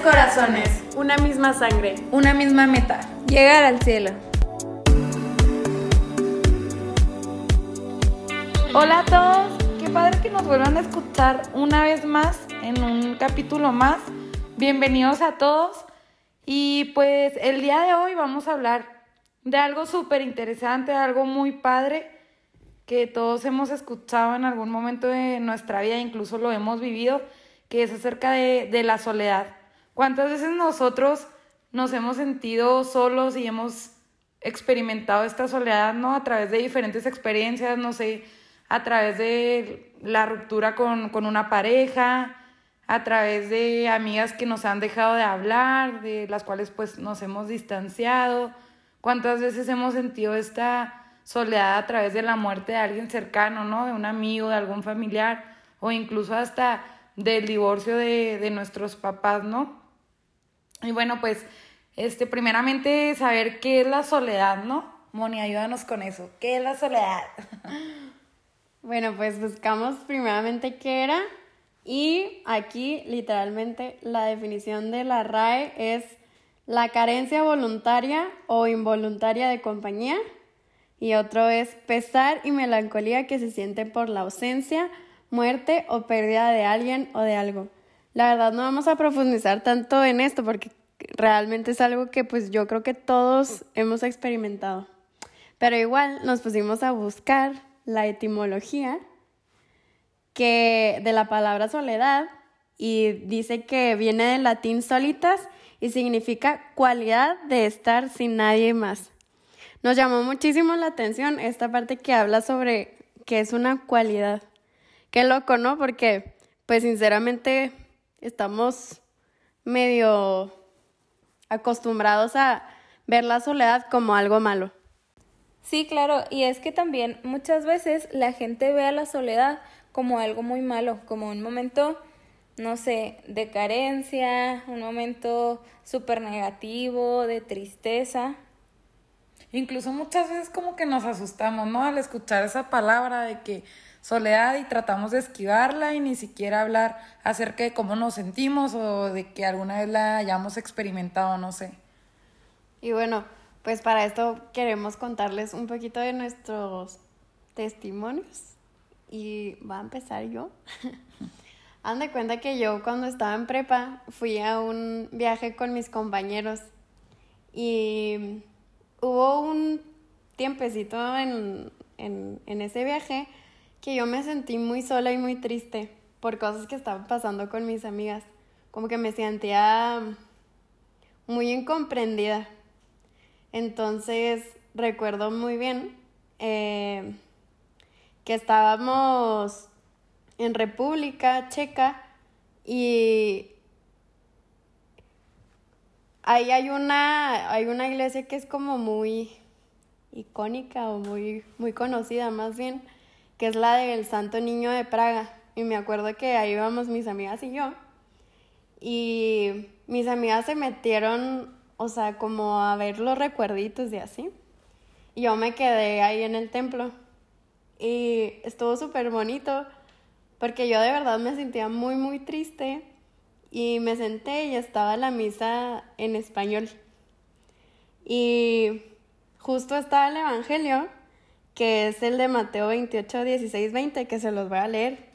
corazones, una misma sangre, una misma meta. Llegar al cielo. Hola a todos, qué padre que nos vuelvan a escuchar una vez más en un capítulo más. Bienvenidos a todos. Y pues el día de hoy vamos a hablar de algo súper interesante, algo muy padre que todos hemos escuchado en algún momento de nuestra vida, incluso lo hemos vivido, que es acerca de, de la soledad. ¿Cuántas veces nosotros nos hemos sentido solos y hemos experimentado esta soledad, ¿no? A través de diferentes experiencias, no sé, a través de la ruptura con, con una pareja, a través de amigas que nos han dejado de hablar, de las cuales pues nos hemos distanciado. ¿Cuántas veces hemos sentido esta soledad a través de la muerte de alguien cercano, ¿no? De un amigo, de algún familiar, o incluso hasta del divorcio de, de nuestros papás, ¿no? Y bueno, pues, este, primeramente saber qué es la soledad, ¿no? Moni, ayúdanos con eso. ¿Qué es la soledad? Bueno, pues buscamos primeramente qué era y aquí literalmente la definición de la RAE es la carencia voluntaria o involuntaria de compañía y otro es pesar y melancolía que se siente por la ausencia, muerte o pérdida de alguien o de algo. La verdad no vamos a profundizar tanto en esto porque realmente es algo que pues yo creo que todos hemos experimentado. Pero igual nos pusimos a buscar la etimología que de la palabra soledad y dice que viene del latín solitas y significa cualidad de estar sin nadie más. Nos llamó muchísimo la atención esta parte que habla sobre que es una cualidad. Qué loco, ¿no? Porque, pues sinceramente, estamos medio acostumbrados a ver la soledad como algo malo. Sí, claro, y es que también muchas veces la gente ve a la soledad como algo muy malo, como un momento, no sé, de carencia, un momento súper negativo, de tristeza. Incluso muchas veces como que nos asustamos, ¿no? Al escuchar esa palabra de que soledad y tratamos de esquivarla y ni siquiera hablar acerca de cómo nos sentimos o de que alguna vez la hayamos experimentado, no sé. Y bueno, pues para esto queremos contarles un poquito de nuestros testimonios y va a empezar yo. Han de cuenta que yo cuando estaba en prepa fui a un viaje con mis compañeros y hubo un tiempecito en, en, en ese viaje que yo me sentí muy sola y muy triste por cosas que estaban pasando con mis amigas. Como que me sentía muy incomprendida. Entonces recuerdo muy bien eh, que estábamos en República Checa y ahí hay una, hay una iglesia que es como muy icónica o muy, muy conocida más bien que es la del Santo Niño de Praga. Y me acuerdo que ahí íbamos mis amigas y yo. Y mis amigas se metieron, o sea, como a ver los recuerditos de así. Y yo me quedé ahí en el templo. Y estuvo súper bonito porque yo de verdad me sentía muy, muy triste. Y me senté y estaba la misa en español. Y justo estaba el Evangelio que es el de Mateo 28, 16, 20, que se los voy a leer,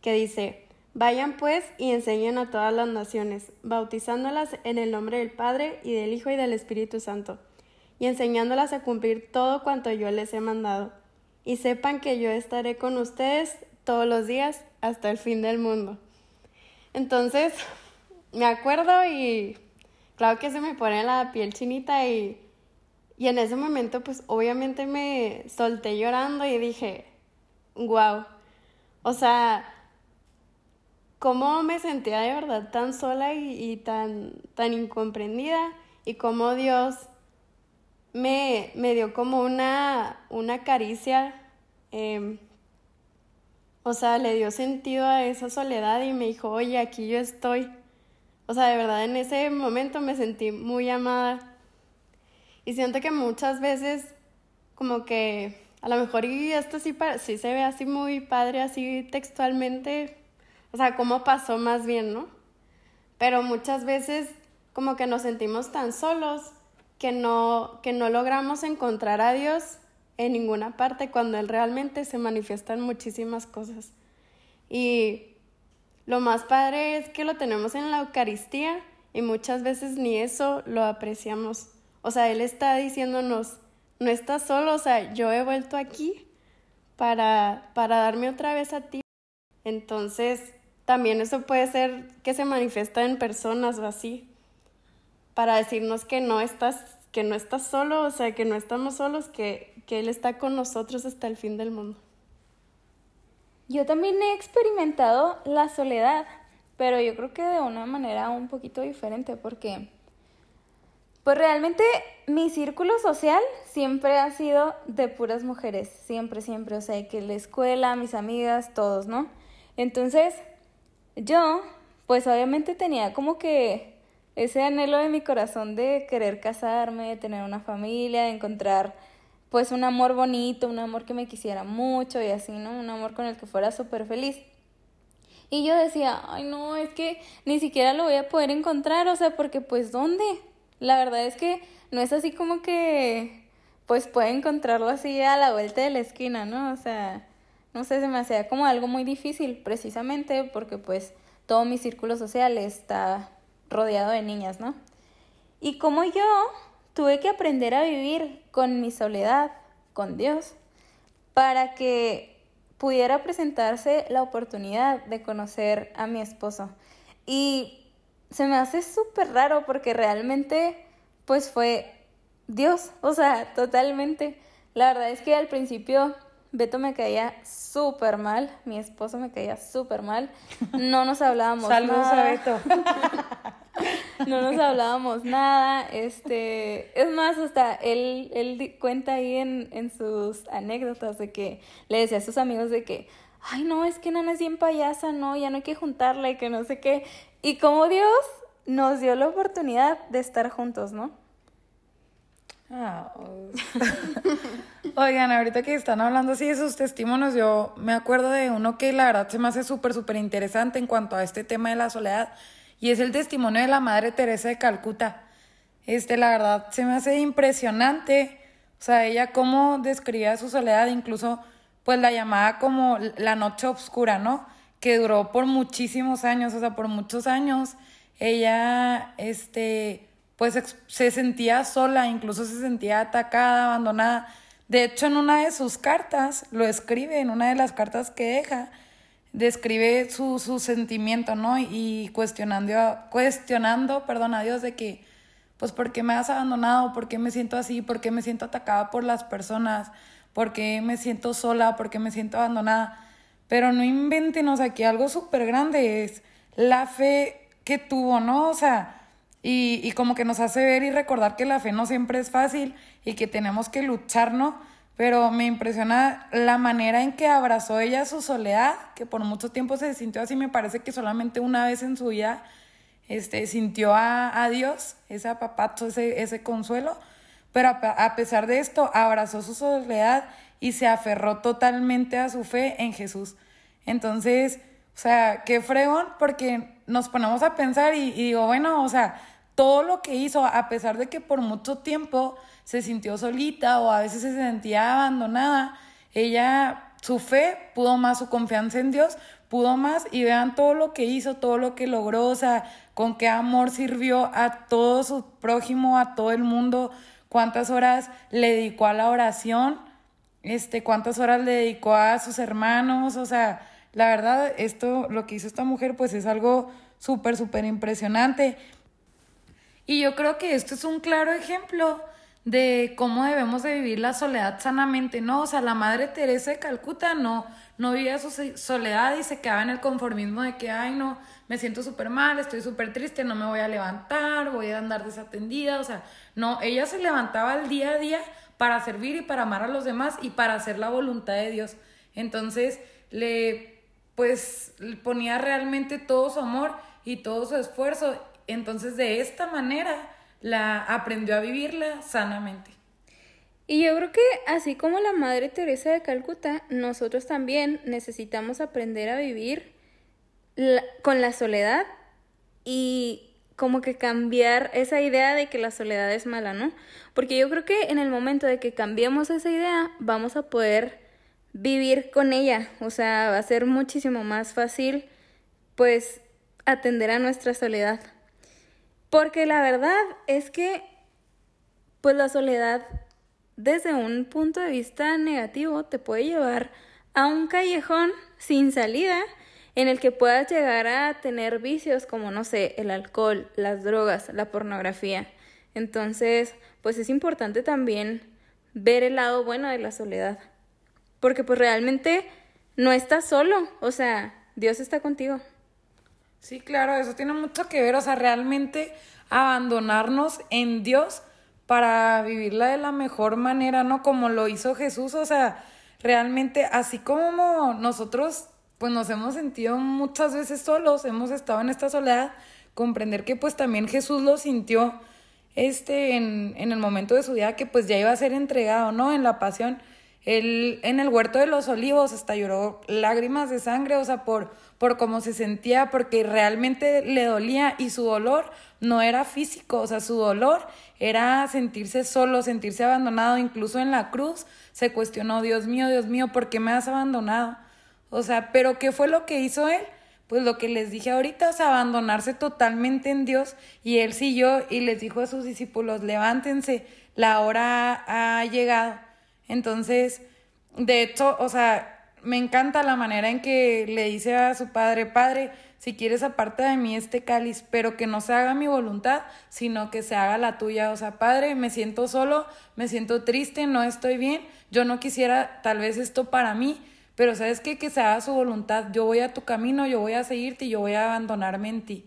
que dice, Vayan pues y enseñen a todas las naciones, bautizándolas en el nombre del Padre y del Hijo y del Espíritu Santo, y enseñándolas a cumplir todo cuanto yo les he mandado. Y sepan que yo estaré con ustedes todos los días hasta el fin del mundo. Entonces, me acuerdo y claro que se me pone la piel chinita y y en ese momento, pues obviamente me solté llorando y dije, wow, o sea, cómo me sentía de verdad tan sola y, tan, tan incomprendida y cómo Dios me, me dio como una, una caricia, em, o sea, le dio sentido a esa soledad y me dijo, oye, aquí yo estoy. O sea, de verdad en ese momento me sentí muy amada y siento que muchas veces como que a lo mejor y esto sí, sí se ve así muy padre, así textualmente, o sea, cómo pasó más bien, ¿no? pero muchas veces como que nos sentimos tan solos que no, que no logramos encontrar a Dios en ninguna parte cuando Él realmente se manifiesta en muchísimas cosas. Y lo más padre es que lo tenemos en la Eucaristía y muchas veces ni eso lo apreciamos. O sea, Él está diciéndonos, no estás solo, o sea, yo he vuelto aquí para, para darme otra vez a ti. Entonces, también eso puede ser que se manifiesta en personas o así, para decirnos que no estás, que no estás solo, o sea, que no estamos solos, que, que Él está con nosotros hasta el fin del mundo. Yo también he experimentado la soledad, pero yo creo que de una manera un poquito diferente, porque pues realmente mi círculo social siempre ha sido de puras mujeres, siempre, siempre, o sea, que la escuela, mis amigas, todos, ¿no? Entonces, yo, pues obviamente tenía como que ese anhelo de mi corazón de querer casarme, de tener una familia, de encontrar pues un amor bonito, un amor que me quisiera mucho y así, ¿no? Un amor con el que fuera súper feliz. Y yo decía, ay no, es que ni siquiera lo voy a poder encontrar, o sea, porque pues ¿dónde? La verdad es que no es así como que pues puede encontrarlo así a la vuelta de la esquina, ¿no? O sea, no sé, se me hacía como algo muy difícil precisamente porque pues todo mi círculo social está rodeado de niñas, ¿no? Y como yo tuve que aprender a vivir con mi soledad, con Dios, para que pudiera presentarse la oportunidad de conocer a mi esposo. Y se me hace súper raro porque realmente pues fue Dios, o sea, totalmente. La verdad es que al principio Beto me caía súper mal, mi esposo me caía súper mal, no nos hablábamos Saludos a Beto. no nos hablábamos nada, este, es más, hasta él, él cuenta ahí en, en sus anécdotas de que le decía a sus amigos de que, ay no, es que Nana es bien payasa, no, ya no hay que juntarla y que no sé qué, y como Dios nos dio la oportunidad de estar juntos, ¿no? Ah, Oigan, ahorita que están hablando así de sus testimonios, yo me acuerdo de uno que la verdad se me hace súper, súper interesante en cuanto a este tema de la soledad y es el testimonio de la Madre Teresa de Calcuta. Este, la verdad, se me hace impresionante, o sea, ella cómo describía su soledad, incluso pues la llamaba como la noche oscura, ¿no? Que duró por muchísimos años, o sea, por muchos años. Ella, este, pues se sentía sola, incluso se sentía atacada, abandonada. De hecho, en una de sus cartas, lo escribe, en una de las cartas que deja, describe su, su sentimiento, ¿no? Y cuestionando, cuestionando, perdón, a Dios de que, pues, ¿por qué me has abandonado? ¿Por qué me siento así? ¿Por qué me siento atacada por las personas? ¿Por qué me siento sola? ¿Por qué me siento abandonada? Pero no inventen, o sea, que algo súper grande es la fe que tuvo, ¿no? O sea, y, y como que nos hace ver y recordar que la fe no siempre es fácil y que tenemos que luchar, ¿no? pero me impresiona la manera en que abrazó ella su soledad, que por mucho tiempo se sintió así, me parece que solamente una vez en su vida este, sintió a, a Dios, ese apapacho, ese, ese consuelo, pero a, pesar de esto abrazó su soledad y se aferró totalmente a su fe en Jesús. Entonces, o sea, qué fregón, porque nos ponemos a pensar y, y digo, bueno, o sea, todo lo que hizo, a pesar de que por mucho tiempo se sintió solita o a veces se sentía abandonada, ella, su fe pudo más, su confianza en Dios pudo más y vean todo lo que hizo, todo lo que logró, o sea, con qué amor sirvió a todo su prójimo, a todo el mundo, cuántas horas le dedicó a la oración, este, cuántas horas le dedicó a sus hermanos, o sea, la verdad, esto, lo que hizo esta mujer, pues es algo súper, súper impresionante. Y yo creo que esto es un claro ejemplo de cómo debemos de vivir la soledad sanamente, ¿no? O sea, la Madre Teresa de Calcuta no, no vivía su soledad y se quedaba en el conformismo de que, ay, no, me siento súper mal, estoy súper triste, no me voy a levantar, voy a andar desatendida, o sea, no, ella se levantaba el día a día para servir y para amar a los demás y para hacer la voluntad de Dios. Entonces, le, pues, ponía realmente todo su amor y todo su esfuerzo. Entonces, de esta manera, la aprendió a vivirla sanamente. Y yo creo que así como la Madre Teresa de Calcuta, nosotros también necesitamos aprender a vivir con la soledad y como que cambiar esa idea de que la soledad es mala, ¿no? Porque yo creo que en el momento de que cambiemos esa idea, vamos a poder vivir con ella, o sea, va a ser muchísimo más fácil, pues, atender a nuestra soledad. Porque la verdad es que, pues, la soledad, desde un punto de vista negativo, te puede llevar a un callejón sin salida en el que puedas llegar a tener vicios como, no sé, el alcohol, las drogas, la pornografía. Entonces, pues es importante también ver el lado bueno de la soledad. Porque pues realmente no estás solo, o sea, Dios está contigo. Sí, claro, eso tiene mucho que ver, o sea, realmente abandonarnos en Dios para vivirla de la mejor manera, ¿no? Como lo hizo Jesús, o sea, realmente así como nosotros pues nos hemos sentido muchas veces solos, hemos estado en esta soledad, comprender que pues también Jesús lo sintió este en, en el momento de su vida que pues ya iba a ser entregado, ¿no? En la pasión. Él en el huerto de los olivos hasta lloró lágrimas de sangre, o sea, por, por cómo se sentía, porque realmente le dolía y su dolor no era físico, o sea, su dolor era sentirse solo, sentirse abandonado, incluso en la cruz se cuestionó, Dios mío, Dios mío, ¿por qué me has abandonado? O sea, pero ¿qué fue lo que hizo él? Pues lo que les dije ahorita, o sea, abandonarse totalmente en Dios. Y él siguió y les dijo a sus discípulos, levántense, la hora ha llegado. Entonces, de hecho, o sea, me encanta la manera en que le dice a su padre, padre, si quieres aparte de mí este cáliz, pero que no se haga mi voluntad, sino que se haga la tuya. O sea, padre, me siento solo, me siento triste, no estoy bien, yo no quisiera tal vez esto para mí, pero sabes qué? que se haga su voluntad, yo voy a tu camino, yo voy a seguirte y yo voy a abandonarme en ti.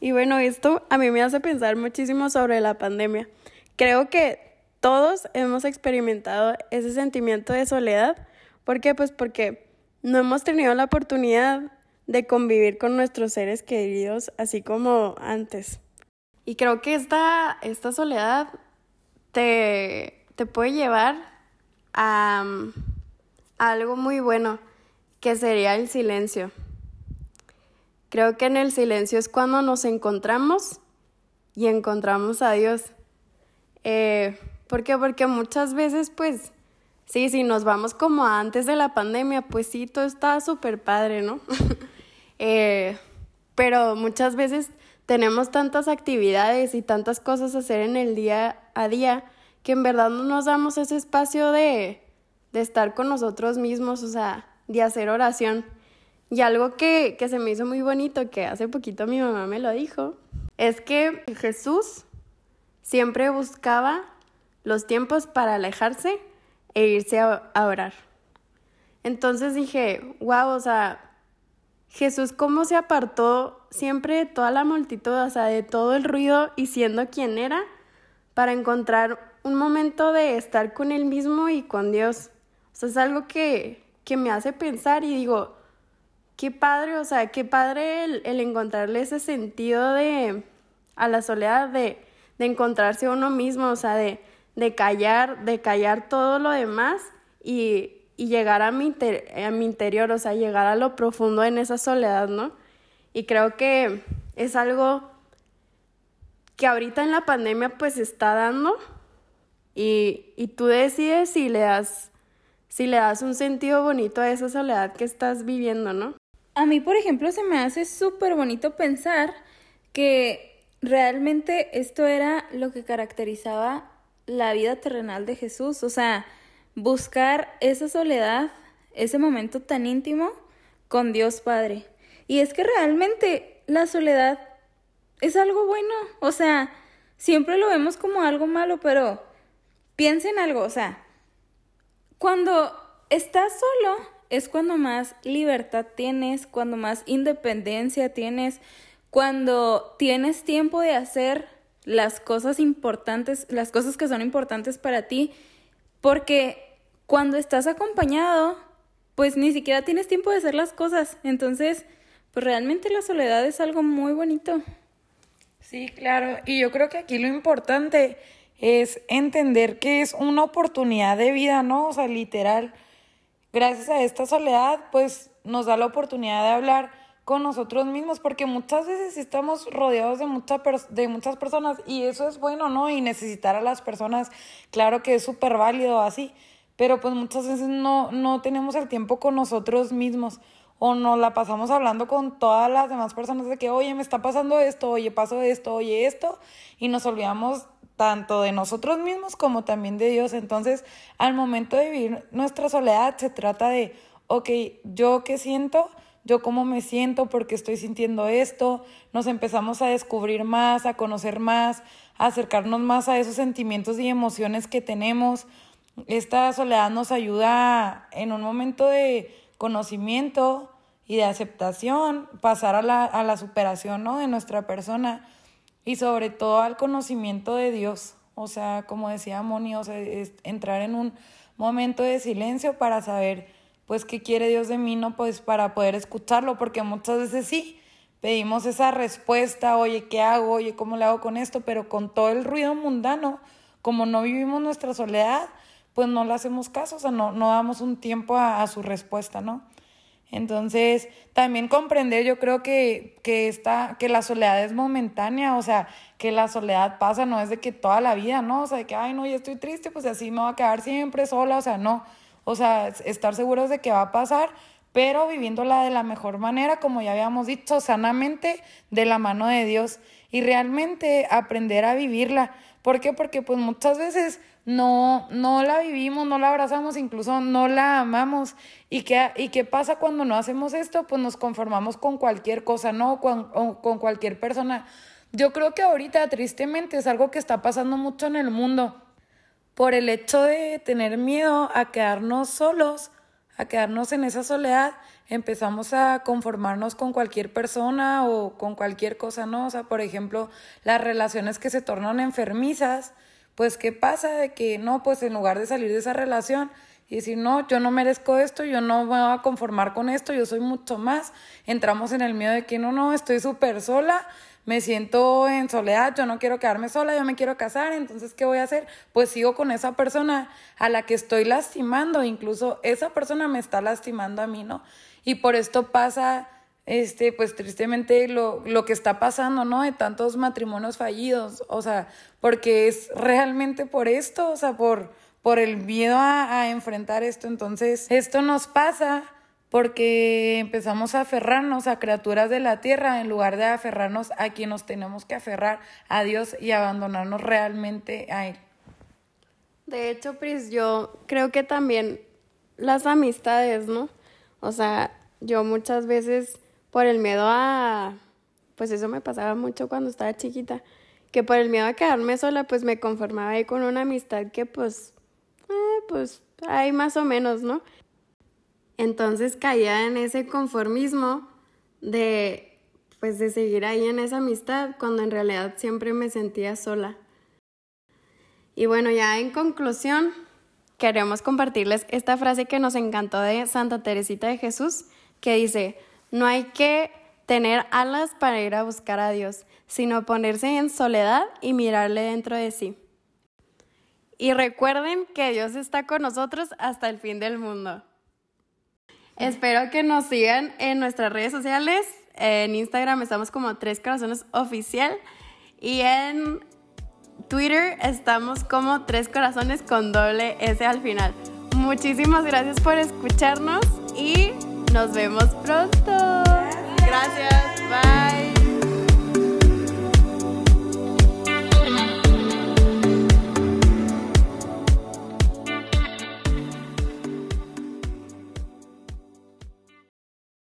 Y bueno, esto a mí me hace pensar muchísimo sobre la pandemia. Creo que todos hemos experimentado ese sentimiento de soledad. ¿Por qué? Pues porque no hemos tenido la oportunidad de convivir con nuestros seres queridos así como antes. Y creo que esta, esta soledad te, te puede llevar a algo muy bueno, que sería el silencio. Creo que en el silencio es cuando nos encontramos y encontramos a Dios. Eh, ¿Por qué? Porque muchas veces, pues, sí, si nos vamos como antes de la pandemia, pues sí, todo está súper padre, ¿no? eh, pero muchas veces tenemos tantas actividades y tantas cosas a hacer en el día a día que en verdad no nos damos ese espacio de, de estar con nosotros mismos, o sea, de hacer oración. Y algo que, que se me hizo muy bonito, que hace poquito mi mamá me lo dijo, es que Jesús siempre buscaba los tiempos para alejarse e irse a, a orar. Entonces dije, wow, o sea, Jesús cómo se apartó siempre de toda la multitud, o sea, de todo el ruido y siendo quien era, para encontrar un momento de estar con él mismo y con Dios es algo que, que me hace pensar y digo, qué padre, o sea, qué padre el, el encontrarle ese sentido de, a la soledad, de, de encontrarse uno mismo, o sea, de, de callar, de callar todo lo demás y, y llegar a mi, a mi interior, o sea, llegar a lo profundo en esa soledad, ¿no? Y creo que es algo que ahorita en la pandemia pues está dando y, y tú decides si le das si le das un sentido bonito a esa soledad que estás viviendo, ¿no? A mí, por ejemplo, se me hace súper bonito pensar que realmente esto era lo que caracterizaba la vida terrenal de Jesús, o sea, buscar esa soledad, ese momento tan íntimo con Dios Padre. Y es que realmente la soledad es algo bueno, o sea, siempre lo vemos como algo malo, pero piensa en algo, o sea, cuando estás solo es cuando más libertad tienes, cuando más independencia tienes, cuando tienes tiempo de hacer las cosas importantes, las cosas que son importantes para ti, porque cuando estás acompañado, pues ni siquiera tienes tiempo de hacer las cosas. Entonces, pues realmente la soledad es algo muy bonito. Sí, claro. Y yo creo que aquí lo importante es entender que es una oportunidad de vida, ¿no? O sea, literal. Gracias a esta soledad, pues nos da la oportunidad de hablar con nosotros mismos, porque muchas veces estamos rodeados de, mucha de muchas personas y eso es bueno, ¿no? Y necesitar a las personas, claro que es súper válido así, pero pues muchas veces no, no tenemos el tiempo con nosotros mismos o nos la pasamos hablando con todas las demás personas de que, oye, me está pasando esto, oye, pasó esto, oye, esto, y nos olvidamos tanto de nosotros mismos como también de Dios. Entonces, al momento de vivir nuestra soledad, se trata de, ok, yo qué siento, yo cómo me siento, porque estoy sintiendo esto, nos empezamos a descubrir más, a conocer más, a acercarnos más a esos sentimientos y emociones que tenemos. Esta soledad nos ayuda en un momento de conocimiento y de aceptación, pasar a la, a la superación ¿no? de nuestra persona y sobre todo al conocimiento de Dios. O sea, como decía Moni, o sea, entrar en un momento de silencio para saber, pues, qué quiere Dios de mí, ¿no? Pues para poder escucharlo, porque muchas veces sí, pedimos esa respuesta, oye, ¿qué hago? Oye, ¿cómo le hago con esto? Pero con todo el ruido mundano, como no vivimos nuestra soledad, pues no le hacemos caso, o sea, no, no damos un tiempo a, su respuesta, ¿no? Entonces, también comprender, yo creo que, que, esta, que la soledad es momentánea, o sea, que la soledad pasa, no es de que toda la vida, ¿no? O sea, de que, ay, no, ya estoy triste, pues así me voy a quedar siempre sola, o sea, no. O sea, estar seguros de que va a pasar, pero viviéndola de la mejor manera, como ya habíamos dicho, sanamente, de la mano de Dios. Y realmente aprender a vivirla. ¿Por qué? Porque pues muchas veces no, no la vivimos, no la abrazamos, incluso no la amamos. ¿Y qué, ¿Y qué pasa cuando no hacemos esto? Pues nos conformamos con cualquier cosa, ¿no? Con, con cualquier persona. Yo creo que ahorita, tristemente, es algo que está pasando mucho en el mundo. Por el hecho de tener miedo a quedarnos solos, a quedarnos en esa soledad, empezamos a conformarnos con cualquier persona o con cualquier cosa, ¿no? O sea, por ejemplo, las relaciones que se tornan enfermizas pues ¿qué pasa de que no, pues en lugar de salir de esa relación y decir, no, yo no merezco esto, yo no me voy a conformar con esto, yo soy mucho más, entramos en el miedo de que no, no, estoy súper sola, me siento en soledad, yo no quiero quedarme sola, yo me quiero casar, entonces ¿qué voy a hacer? Pues sigo con esa persona a la que estoy lastimando, incluso esa persona me está lastimando a mí, ¿no? Y por esto pasa este, pues tristemente lo, lo que está pasando, ¿no? De tantos matrimonios fallidos, o sea, porque es realmente por esto, o sea, por, por el miedo a, a enfrentar esto. Entonces, esto nos pasa porque empezamos a aferrarnos a criaturas de la tierra en lugar de aferrarnos a quien nos tenemos que aferrar, a Dios y abandonarnos realmente a Él. De hecho, Pris, yo creo que también las amistades, ¿no? O sea, yo muchas veces por el miedo a, pues eso me pasaba mucho cuando estaba chiquita, que por el miedo a quedarme sola, pues me conformaba ahí con una amistad que pues, eh, pues hay más o menos, ¿no? Entonces caía en ese conformismo de, pues de seguir ahí en esa amistad cuando en realidad siempre me sentía sola. Y bueno, ya en conclusión, queremos compartirles esta frase que nos encantó de Santa Teresita de Jesús, que dice, no hay que tener alas para ir a buscar a Dios, sino ponerse en soledad y mirarle dentro de sí. Y recuerden que Dios está con nosotros hasta el fin del mundo. Espero que nos sigan en nuestras redes sociales. En Instagram estamos como Tres Corazones Oficial y en Twitter estamos como Tres Corazones con doble S al final. Muchísimas gracias por escucharnos y nos vemos pronto. Gracias.